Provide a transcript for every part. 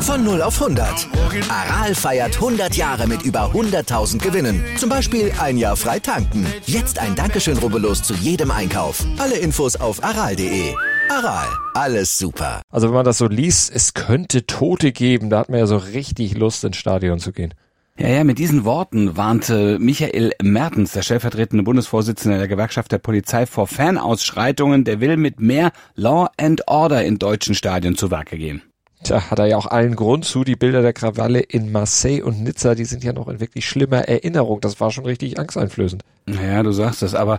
Von 0 auf 100. Aral feiert 100 Jahre mit über 100.000 Gewinnen. Zum Beispiel ein Jahr frei tanken. Jetzt ein Dankeschön, rubbellos zu jedem Einkauf. Alle Infos auf aral.de. Aral, alles super. Also wenn man das so liest, es könnte Tote geben. Da hat man ja so richtig Lust, ins Stadion zu gehen. Ja, ja, mit diesen Worten warnte Michael Mertens, der stellvertretende Bundesvorsitzende der Gewerkschaft der Polizei, vor Fanausschreitungen. Der will mit mehr Law and Order in deutschen Stadien zu Werke gehen. Tja, hat er ja auch allen Grund zu. Die Bilder der Krawalle in Marseille und Nizza, die sind ja noch in wirklich schlimmer Erinnerung. Das war schon richtig angsteinflößend. Naja, du sagst es, aber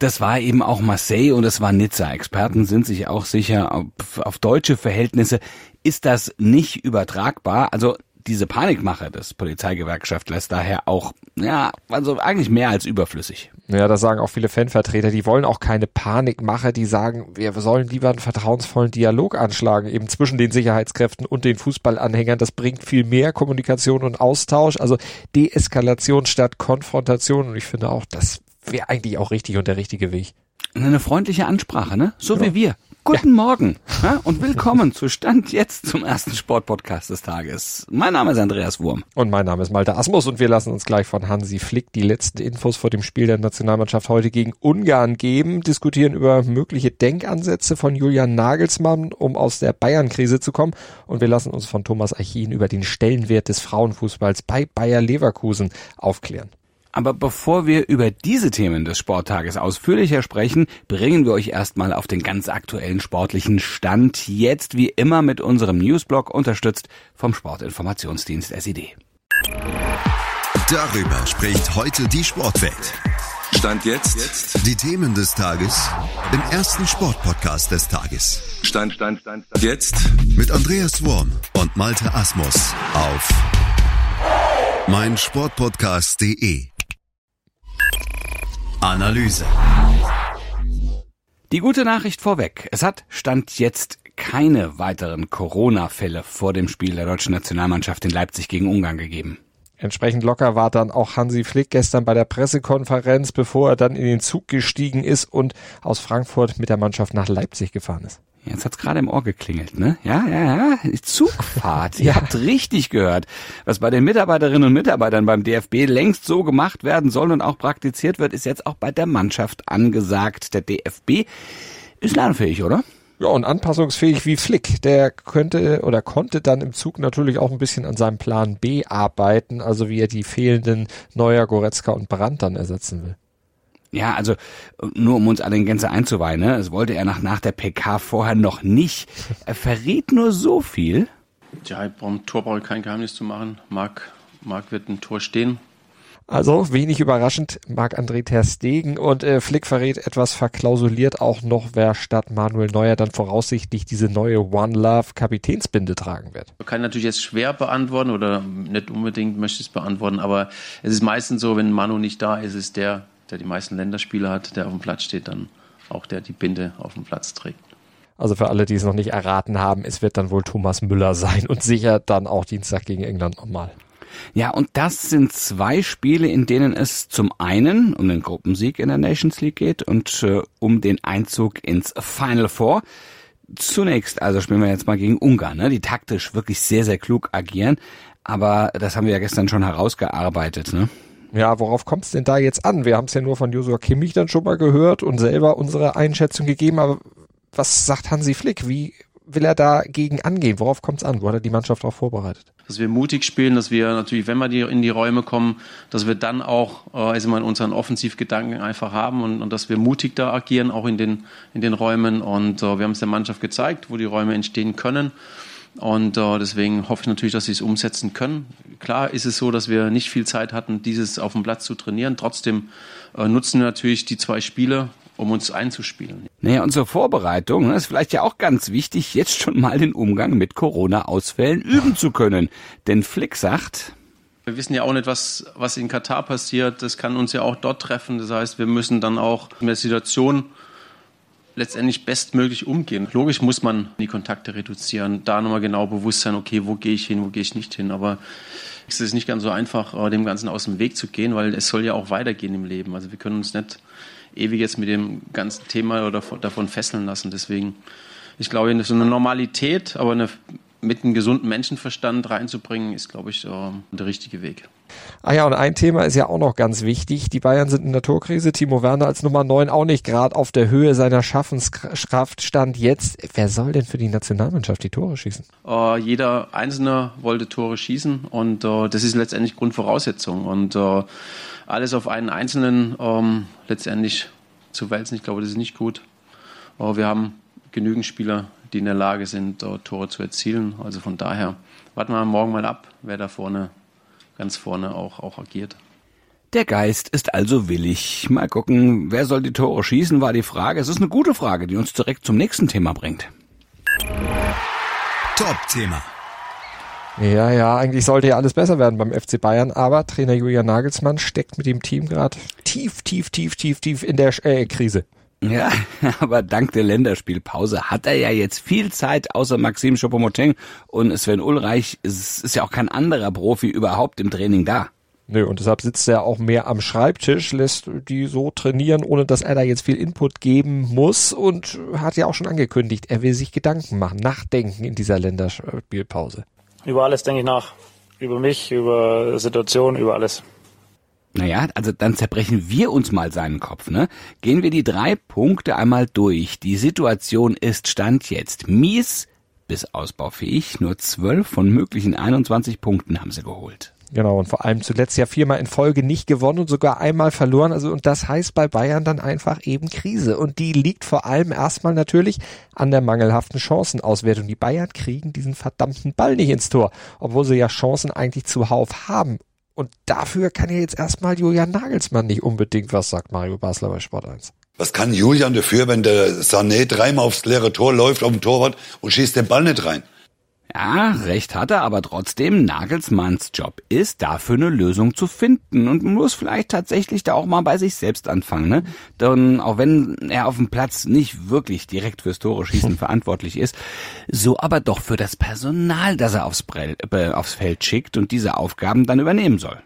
das war eben auch Marseille und es war Nizza. Experten sind sich auch sicher, auf, auf deutsche Verhältnisse ist das nicht übertragbar. Also diese Panikmache des Polizeigewerkschaftlers daher auch, ja, also eigentlich mehr als überflüssig. Ja, das sagen auch viele Fanvertreter. Die wollen auch keine Panikmache. Die sagen, wir sollen lieber einen vertrauensvollen Dialog anschlagen, eben zwischen den Sicherheitskräften und den Fußballanhängern. Das bringt viel mehr Kommunikation und Austausch, also Deeskalation statt Konfrontation. Und ich finde auch, das wäre eigentlich auch richtig und der richtige Weg. Eine freundliche Ansprache, ne? So ja. wie wir. Guten ja. Morgen ja, und willkommen zu Stand jetzt zum ersten Sportpodcast des Tages. Mein Name ist Andreas Wurm. Und mein Name ist Malte Asmus und wir lassen uns gleich von Hansi Flick die letzten Infos vor dem Spiel der Nationalmannschaft heute gegen Ungarn geben, diskutieren über mögliche Denkansätze von Julian Nagelsmann, um aus der Bayern-Krise zu kommen und wir lassen uns von Thomas Achin über den Stellenwert des Frauenfußballs bei Bayer Leverkusen aufklären. Aber bevor wir über diese Themen des Sporttages ausführlicher sprechen, bringen wir euch erstmal auf den ganz aktuellen sportlichen Stand. Jetzt wie immer mit unserem Newsblog unterstützt vom Sportinformationsdienst SID. Darüber spricht heute die Sportwelt. Stand jetzt. jetzt. Die Themen des Tages im ersten Sportpodcast des Tages. Stand, Stand, Stand, Stand. Jetzt. Mit Andreas Worm und Malte Asmus auf meinsportpodcast.de. Analyse. Die gute Nachricht vorweg. Es hat Stand jetzt keine weiteren Corona-Fälle vor dem Spiel der deutschen Nationalmannschaft in Leipzig gegen Ungarn gegeben. Entsprechend locker war dann auch Hansi Flick gestern bei der Pressekonferenz, bevor er dann in den Zug gestiegen ist und aus Frankfurt mit der Mannschaft nach Leipzig gefahren ist. Jetzt hat's gerade im Ohr geklingelt, ne? Ja, ja, ja. Zugfahrt. Ihr ja. habt richtig gehört. Was bei den Mitarbeiterinnen und Mitarbeitern beim DFB längst so gemacht werden soll und auch praktiziert wird, ist jetzt auch bei der Mannschaft angesagt. Der DFB ist lernfähig, oder? Ja, und anpassungsfähig wie Flick. Der könnte oder konnte dann im Zug natürlich auch ein bisschen an seinem Plan B arbeiten, also wie er die fehlenden Neuer, Goretzka und Brandt dann ersetzen will. Ja, also nur um uns alle in Gänze einzuweihen, ne? das wollte er nach, nach der PK vorher noch nicht. Er verrät nur so viel. Ja, beim Tor brauche ich kein Geheimnis zu machen. Marc, Marc wird ein Tor stehen. Also wenig überraschend Marc-André Ter Stegen und äh, Flick verrät etwas verklausuliert auch noch, wer statt Manuel Neuer dann voraussichtlich diese neue One Love Kapitänsbinde tragen wird. Man kann natürlich jetzt schwer beantworten oder nicht unbedingt möchte es beantworten, aber es ist meistens so, wenn Manu nicht da ist, ist der der die meisten Länderspiele hat, der auf dem Platz steht, dann auch der die Binde auf dem Platz trägt. Also für alle, die es noch nicht erraten haben, es wird dann wohl Thomas Müller sein und sicher dann auch Dienstag gegen England nochmal. Ja, und das sind zwei Spiele, in denen es zum einen um den Gruppensieg in der Nations League geht und äh, um den Einzug ins Final Four. Zunächst, also spielen wir jetzt mal gegen Ungarn, ne, die taktisch wirklich sehr, sehr klug agieren. Aber das haben wir ja gestern schon herausgearbeitet, ne? Ja, worauf kommt es denn da jetzt an? Wir haben es ja nur von Josua Kimmich dann schon mal gehört und selber unsere Einschätzung gegeben, aber was sagt Hansi Flick? Wie will er dagegen angehen? Worauf kommt es an? Wo hat er die Mannschaft darauf vorbereitet? Dass wir mutig spielen, dass wir natürlich, wenn wir die, in die Räume kommen, dass wir dann auch also mal unseren Offensivgedanken einfach haben und, und, dass wir mutig da agieren, auch in den, in den Räumen. Und äh, wir haben es der Mannschaft gezeigt, wo die Räume entstehen können. Und äh, deswegen hoffe ich natürlich, dass sie es umsetzen können. Klar ist es so, dass wir nicht viel Zeit hatten, dieses auf dem Platz zu trainieren. Trotzdem äh, nutzen wir natürlich die zwei Spiele, um uns einzuspielen. Naja, und zur Vorbereitung ne, ist vielleicht ja auch ganz wichtig, jetzt schon mal den Umgang mit Corona-Ausfällen üben zu können. Denn Flick sagt, wir wissen ja auch nicht, was, was in Katar passiert. Das kann uns ja auch dort treffen. Das heißt, wir müssen dann auch in der Situation letztendlich bestmöglich umgehen. Logisch muss man die Kontakte reduzieren, da nochmal genau bewusst sein, okay, wo gehe ich hin, wo gehe ich nicht hin. Aber es ist nicht ganz so einfach, äh, dem Ganzen aus dem Weg zu gehen, weil es soll ja auch weitergehen im Leben. Also wir können uns nicht ewig jetzt mit dem ganzen Thema oder davon fesseln lassen. Deswegen, ich glaube, so eine Normalität, aber eine, mit einem gesunden Menschenverstand reinzubringen, ist, glaube ich, der richtige Weg. Ah ja, und ein Thema ist ja auch noch ganz wichtig. Die Bayern sind in der Torkrise. Timo Werner als Nummer 9 auch nicht gerade auf der Höhe seiner Schaffenskraft stand jetzt. Wer soll denn für die Nationalmannschaft die Tore schießen? Uh, jeder Einzelne wollte Tore schießen und uh, das ist letztendlich Grundvoraussetzung. Und uh, alles auf einen Einzelnen ähm, letztendlich zu wälzen, ich glaube, das ist nicht gut. wir haben genügend Spieler, die in der Lage sind, Tore zu erzielen. Also von daher warten wir morgen mal ab, wer da vorne ganz vorne auch, auch agiert. Der Geist ist also willig. Mal gucken, wer soll die Tore schießen, war die Frage. Es ist eine gute Frage, die uns direkt zum nächsten Thema bringt. Top-Thema. Ja, ja, eigentlich sollte ja alles besser werden beim FC Bayern, aber Trainer Julian Nagelsmann steckt mit dem Team gerade tief, tief, tief, tief, tief in der äh, Krise. Ja, aber dank der Länderspielpause hat er ja jetzt viel Zeit außer Maxim Choupo-Moting und Sven Ulreich. Es ist ja auch kein anderer Profi überhaupt im Training da. Nö, und deshalb sitzt er auch mehr am Schreibtisch, lässt die so trainieren, ohne dass er da jetzt viel Input geben muss und hat ja auch schon angekündigt, er will sich Gedanken machen, nachdenken in dieser Länderspielpause. Über alles denke ich nach. Über mich, über Situation, über alles. Naja, also dann zerbrechen wir uns mal seinen Kopf, ne? Gehen wir die drei Punkte einmal durch. Die Situation ist Stand jetzt mies bis ausbaufähig. Nur zwölf von möglichen 21 Punkten haben sie geholt. Genau, und vor allem zuletzt ja viermal in Folge nicht gewonnen und sogar einmal verloren. Also, und das heißt bei Bayern dann einfach eben Krise. Und die liegt vor allem erstmal natürlich an der mangelhaften Chancenauswertung. Die Bayern kriegen diesen verdammten Ball nicht ins Tor, obwohl sie ja Chancen eigentlich zuhauf haben. Und dafür kann ja jetzt erstmal Julian Nagelsmann nicht unbedingt was, sagt Mario Basler bei Sport 1. Was kann Julian dafür, wenn der Sané dreimal aufs leere Tor läuft auf dem Torwart und schießt den Ball nicht rein? Ja, recht hat er, aber trotzdem, Nagelsmanns Job ist, dafür eine Lösung zu finden. Und muss vielleicht tatsächlich da auch mal bei sich selbst anfangen. Ne? Denn auch wenn er auf dem Platz nicht wirklich direkt fürs Tore schießen verantwortlich ist, so aber doch für das Personal, das er aufs, Brell, äh, aufs Feld schickt und diese Aufgaben dann übernehmen soll.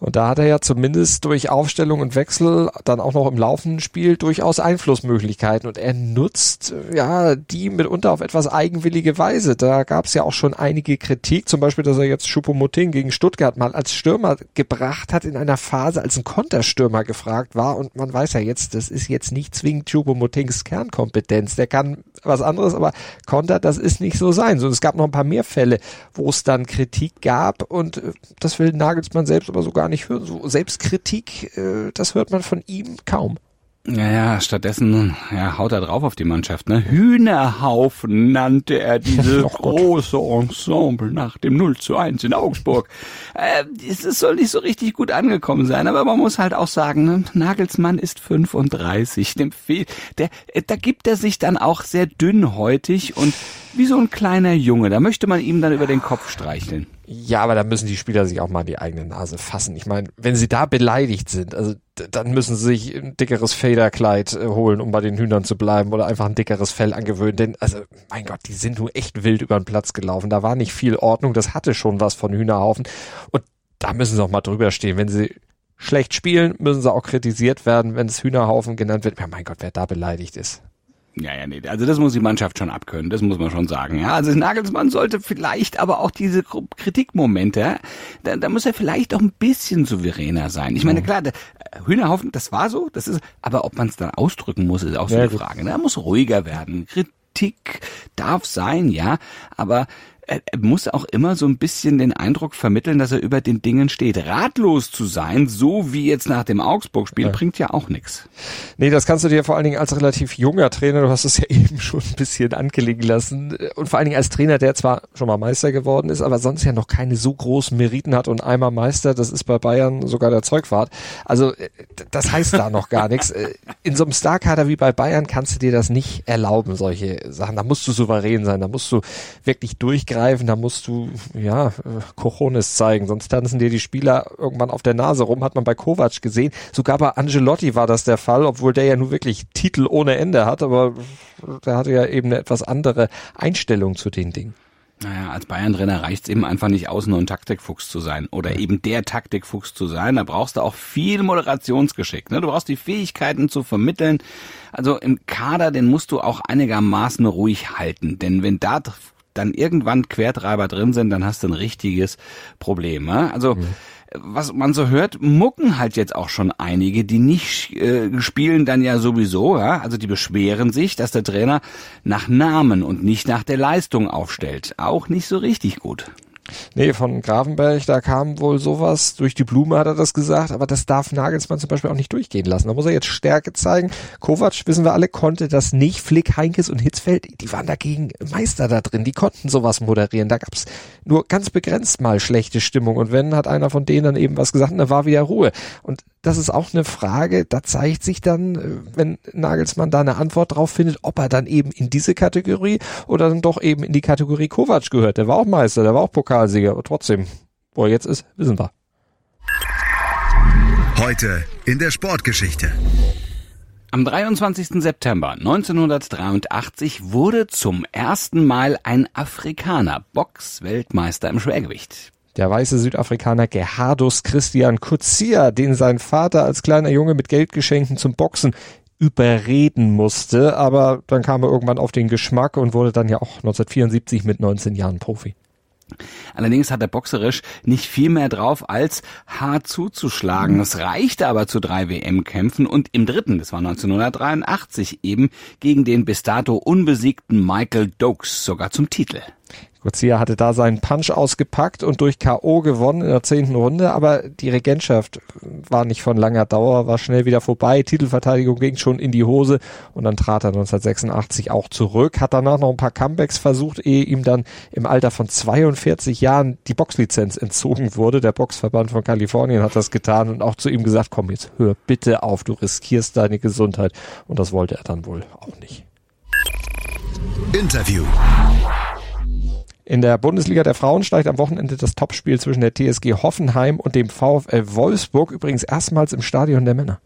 Und da hat er ja zumindest durch Aufstellung und Wechsel dann auch noch im laufenden Spiel durchaus Einflussmöglichkeiten und er nutzt ja die mitunter auf etwas eigenwillige Weise. Da gab es ja auch schon einige Kritik, zum Beispiel, dass er jetzt Choupo-Moting gegen Stuttgart mal als Stürmer gebracht hat in einer Phase, als ein Konterstürmer gefragt war und man weiß ja jetzt, das ist jetzt nicht zwingend Choupo-Motings Kernkompetenz. Der kann was anderes, aber Konter, das ist nicht so sein. So, es gab noch ein paar mehr Fälle, wo es dann Kritik gab und äh, das will Nagelsmann selbst aber so gar nicht hören. So Selbstkritik, äh, das hört man von ihm kaum. Ja, ja, stattdessen ja, haut er drauf auf die Mannschaft. Ne? Hühnerhaufen nannte er dieses große Ensemble nach dem 0 zu 1 in Augsburg. Äh, es soll nicht so richtig gut angekommen sein, aber man muss halt auch sagen, ne? Nagelsmann ist 35. Dem Fehl, der, äh, da gibt er sich dann auch sehr dünnhäutig und wie so ein kleiner Junge. Da möchte man ihm dann über den Kopf streicheln. Ja, aber da müssen die Spieler sich auch mal die eigene Nase fassen. Ich meine, wenn sie da beleidigt sind, also dann müssen sie sich ein dickeres Federkleid äh, holen, um bei den Hühnern zu bleiben oder einfach ein dickeres Fell angewöhnen. Denn, also, mein Gott, die sind nur echt wild über den Platz gelaufen. Da war nicht viel Ordnung. Das hatte schon was von Hühnerhaufen. Und da müssen sie auch mal drüber stehen. Wenn sie schlecht spielen, müssen sie auch kritisiert werden, wenn es Hühnerhaufen genannt wird. Ja, mein Gott, wer da beleidigt ist. Ja, ja, nee, also das muss die Mannschaft schon abkönnen, das muss man schon sagen. Ja, also Nagelsmann sollte vielleicht aber auch diese Kritikmomente, da, da muss er vielleicht auch ein bisschen souveräner sein. Ich meine, klar, der Hühnerhaufen, das war so, das ist, aber ob man es dann ausdrücken muss, ist auch so ja, eine Frage. Ne? Er muss ruhiger werden. Kritik darf sein, ja, aber er, muss auch immer so ein bisschen den Eindruck vermitteln, dass er über den Dingen steht. Ratlos zu sein, so wie jetzt nach dem Augsburg-Spiel, ja. bringt ja auch nichts. Nee, das kannst du dir vor allen Dingen als relativ junger Trainer, du hast es ja eben schon ein bisschen angelegen lassen, und vor allen Dingen als Trainer, der zwar schon mal Meister geworden ist, aber sonst ja noch keine so großen Meriten hat und einmal Meister, das ist bei Bayern sogar der Zeugfahrt. Also äh, das heißt da noch gar nichts. Äh, in so einem Starkader wie bei Bayern kannst du dir das nicht erlauben, solche Sachen. Da musst du souverän sein, da musst du wirklich durchgehen durchgreifen, da musst du, ja, Cojones zeigen, sonst tanzen dir die Spieler irgendwann auf der Nase rum, hat man bei Kovac gesehen. Sogar bei Angelotti war das der Fall, obwohl der ja nur wirklich Titel ohne Ende hat, aber der hatte ja eben eine etwas andere Einstellung zu den Dingen. Naja, als Bayern-Trainer reicht es eben einfach nicht aus, nur ein Taktikfuchs zu sein oder eben der Taktikfuchs zu sein. Da brauchst du auch viel Moderationsgeschick. Ne? Du brauchst die Fähigkeiten zu vermitteln. Also im Kader, den musst du auch einigermaßen ruhig halten. Denn wenn da dann irgendwann Quertreiber drin sind, dann hast du ein richtiges Problem. Ne? Also mhm was man so hört, mucken halt jetzt auch schon einige, die nicht äh, spielen dann ja sowieso, ja, also die beschweren sich, dass der Trainer nach Namen und nicht nach der Leistung aufstellt. Auch nicht so richtig gut. Nee, von Grafenberg, da kam wohl sowas. Durch die Blume hat er das gesagt, aber das darf Nagelsmann zum Beispiel auch nicht durchgehen lassen. Da muss er jetzt Stärke zeigen. Kovac, wissen wir alle, konnte das nicht. Flick, Heinkes und Hitzfeld, die waren dagegen Meister da drin. Die konnten sowas moderieren. Da gab's nur ganz begrenzt mal schlechte Stimmung. Und wenn, hat einer von denen dann eben was gesagt, da war wieder Ruhe. Und das ist auch eine Frage, da zeigt sich dann, äh, wenn Nagelsmann da eine Antwort drauf findet, ob er dann eben in diese Kategorie oder dann doch eben in die Kategorie Kovac gehört. Der war auch Meister, der war auch Pokalsieger, aber trotzdem, wo er jetzt ist, wissen wir. Heute in der Sportgeschichte. Am 23. September 1983 wurde zum ersten Mal ein Afrikaner Box-Weltmeister im Schwergewicht. Der weiße Südafrikaner Gerhardus Christian Kutsia, den sein Vater als kleiner Junge mit Geldgeschenken zum Boxen überreden musste, aber dann kam er irgendwann auf den Geschmack und wurde dann ja auch 1974 mit 19 Jahren Profi. Allerdings hat er boxerisch nicht viel mehr drauf, als hart zuzuschlagen. Es reichte aber zu drei WM-Kämpfen und im dritten, das war 1983, eben gegen den bis dato unbesiegten Michael Dokes sogar zum Titel. Gozia hatte da seinen Punch ausgepackt und durch K.O. gewonnen in der zehnten Runde, aber die Regentschaft war nicht von langer Dauer, war schnell wieder vorbei, Titelverteidigung ging schon in die Hose und dann trat er 1986 auch zurück, hat danach noch ein paar Comebacks versucht, ehe ihm dann im Alter von 42 Jahren die Boxlizenz entzogen wurde. Der Boxverband von Kalifornien hat das getan und auch zu ihm gesagt, komm jetzt, hör bitte auf, du riskierst deine Gesundheit und das wollte er dann wohl auch nicht. Interview. In der Bundesliga der Frauen steigt am Wochenende das Topspiel zwischen der TSG Hoffenheim und dem VfL Wolfsburg, übrigens erstmals im Stadion der Männer.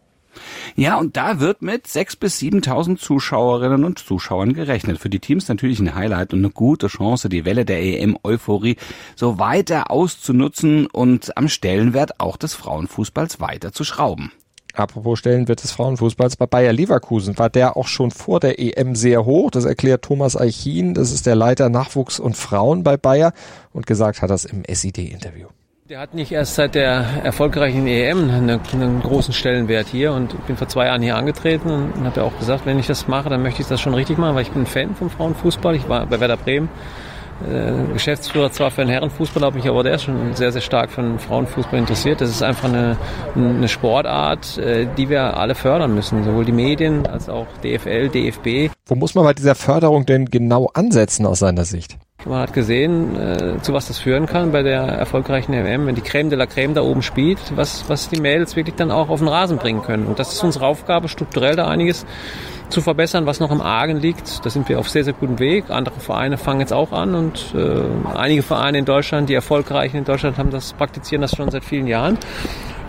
Ja, und da wird mit 6.000 bis 7.000 Zuschauerinnen und Zuschauern gerechnet. Für die Teams natürlich ein Highlight und eine gute Chance, die Welle der EM-Euphorie so weiter auszunutzen und am Stellenwert auch des Frauenfußballs weiter zu schrauben. Apropos Stellenwert des Frauenfußballs, bei Bayer Leverkusen war der auch schon vor der EM sehr hoch. Das erklärt Thomas Eichin, das ist der Leiter Nachwuchs und Frauen bei Bayer und gesagt hat das im SID-Interview. Der hat nicht erst seit der erfolgreichen EM einen, einen, großen Stellenwert hier und ich bin vor zwei Jahren hier angetreten und habe auch gesagt, wenn ich das mache, dann möchte ich das schon richtig machen, weil ich bin ein Fan vom Frauenfußball. Ich war bei Werder Bremen Geschäftsführer zwar für den Herrenfußball, habe mich aber der schon sehr, sehr stark für den Frauenfußball interessiert. Das ist einfach eine, eine Sportart, äh, die wir alle fördern müssen, sowohl die Medien als auch DFL, DFB. Wo muss man bei dieser Förderung denn genau ansetzen aus seiner Sicht? Man hat gesehen, äh, zu was das führen kann bei der erfolgreichen MM, wenn die Creme de la Creme da oben spielt, was, was die Mädels wirklich dann auch auf den Rasen bringen können. Und das ist unsere Aufgabe, strukturell da einiges zu verbessern, was noch im Argen liegt. Da sind wir auf sehr, sehr gutem Weg. Andere Vereine fangen jetzt auch an und äh, einige Vereine in Deutschland, die erfolgreichen in Deutschland, haben das, praktizieren das schon seit vielen Jahren.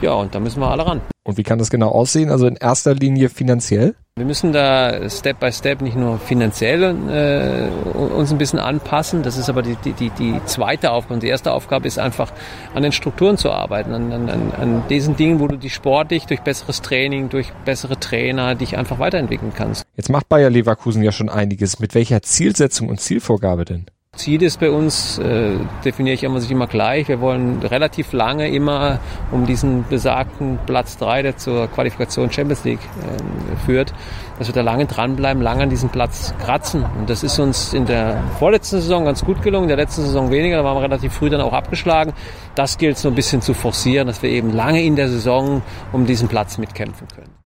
Ja, und da müssen wir alle ran. Und wie kann das genau aussehen? Also in erster Linie finanziell? Wir müssen da Step by Step nicht nur finanziell äh, uns ein bisschen anpassen, das ist aber die, die, die zweite Aufgabe. die erste Aufgabe ist einfach an den Strukturen zu arbeiten, an, an, an diesen Dingen, wo du dich sportlich durch besseres Training, durch bessere Trainer dich einfach weiterentwickeln kannst. Jetzt macht Bayer Leverkusen ja schon einiges. Mit welcher Zielsetzung und Zielvorgabe denn? Ziel ist bei uns, äh, definiere ich immer sich immer gleich. Wir wollen relativ lange immer um diesen besagten Platz 3, der zur Qualifikation Champions League äh, führt, dass wir da lange dranbleiben, lange an diesem Platz kratzen. Und das ist uns in der vorletzten Saison ganz gut gelungen, in der letzten Saison weniger, da waren wir relativ früh dann auch abgeschlagen. Das gilt so ein bisschen zu forcieren, dass wir eben lange in der Saison um diesen Platz mitkämpfen können.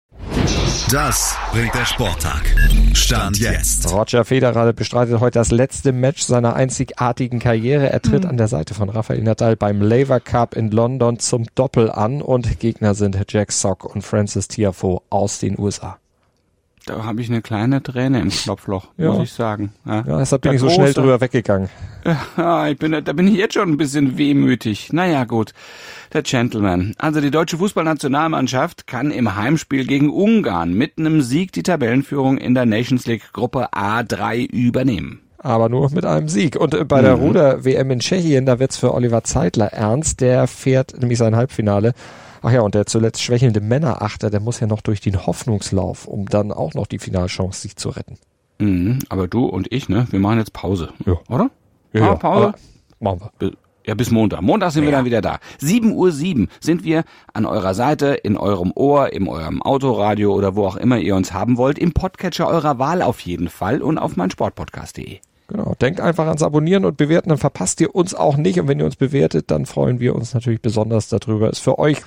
Das bringt der Sporttag. Stand jetzt. Roger Federer bestreitet heute das letzte Match seiner einzigartigen Karriere. Er tritt mhm. an der Seite von Rafael Nadal beim Laver Cup in London zum Doppel an und Gegner sind Jack Sock und Francis Tiafoe aus den USA. Da habe ich eine kleine Träne im Knopfloch, Ja. muss ich sagen. Ja, Ja, deshalb bin Der ich so schnell große- drüber weggegangen. Ja, ich bin, da bin ich jetzt schon ein bisschen wehmütig. Naja, gut. Der Gentleman. Also die deutsche Fußballnationalmannschaft kann im Heimspiel gegen Ungarn mit einem Sieg die Tabellenführung in der Nations League Gruppe A3 übernehmen. Aber nur mit einem Sieg. Und äh, bei der Mhm. Ruder-WM in Tschechien, da wird's für Oliver Zeitler ernst. Der fährt nämlich sein Halbfinale. Ach ja, und der zuletzt schwächelnde Männerachter, der muss ja noch durch den Hoffnungslauf, um dann auch noch die Finalchance sich zu retten. Mhm, aber du und ich, ne, wir machen jetzt Pause. Ja. Oder? Ja, Ah, Pause. Machen wir. Ja, bis Montag. Montag sind wir dann wieder da. 7 Uhr 7 sind wir an eurer Seite, in eurem Ohr, in eurem Autoradio oder wo auch immer ihr uns haben wollt, im Podcatcher eurer Wahl auf jeden Fall und auf meinsportpodcast.de. Genau. Denkt einfach ans Abonnieren und Bewerten, dann verpasst ihr uns auch nicht. Und wenn ihr uns bewertet, dann freuen wir uns natürlich besonders darüber. Ist für euch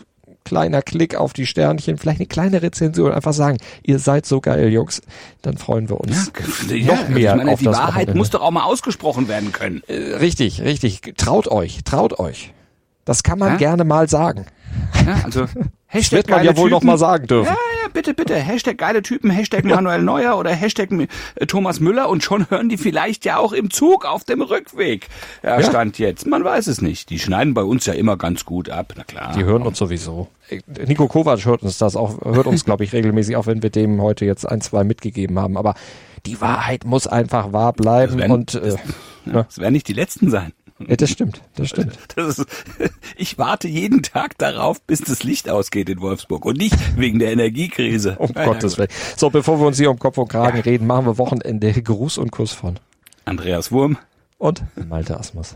kleiner Klick auf die Sternchen, vielleicht eine kleine Rezension einfach sagen, ihr seid so geil, Jungs. Dann freuen wir uns noch mehr ich meine, auf die das Wahrheit Wochenende. muss doch auch mal ausgesprochen werden können. Äh, Richtig, richtig. Traut euch, traut euch. Das kann man Hä? gerne mal sagen. Ja, also Das Hashtag wird man geile ja wohl noch Typen. mal sagen dürfen. Ja, ja, bitte, bitte. Hashtag geile Typen, Hashtag Manuel Neuer oder Hashtag äh, Thomas Müller und schon hören die vielleicht ja auch im Zug auf dem Rückweg. Ja, Ja. Stand jetzt. Man weiß es nicht. Die schneiden bei uns ja immer ganz gut ab. Na klar. Die hören uns sowieso. Äh, Nico Kovac hört uns das auch, hört uns, glaube ich, regelmäßig, auch wenn wir dem heute jetzt ein, zwei mitgegeben haben. Aber die Wahrheit muss einfach wahr bleiben Das werden- und äh, Ja, das werden nicht die letzten sein. Ja, das stimmt, das stimmt. Das ist, ich warte jeden Tag darauf, bis das Licht ausgeht in Wolfsburg und nicht wegen der Energiekrise. Um Ja, Gottes ja, Willen. So, bevor wir uns hier um Kopf und Kragen reden, machen wir Wochenende Gruß und Kuss von. Andreas Wurm. Und Malte Asmus.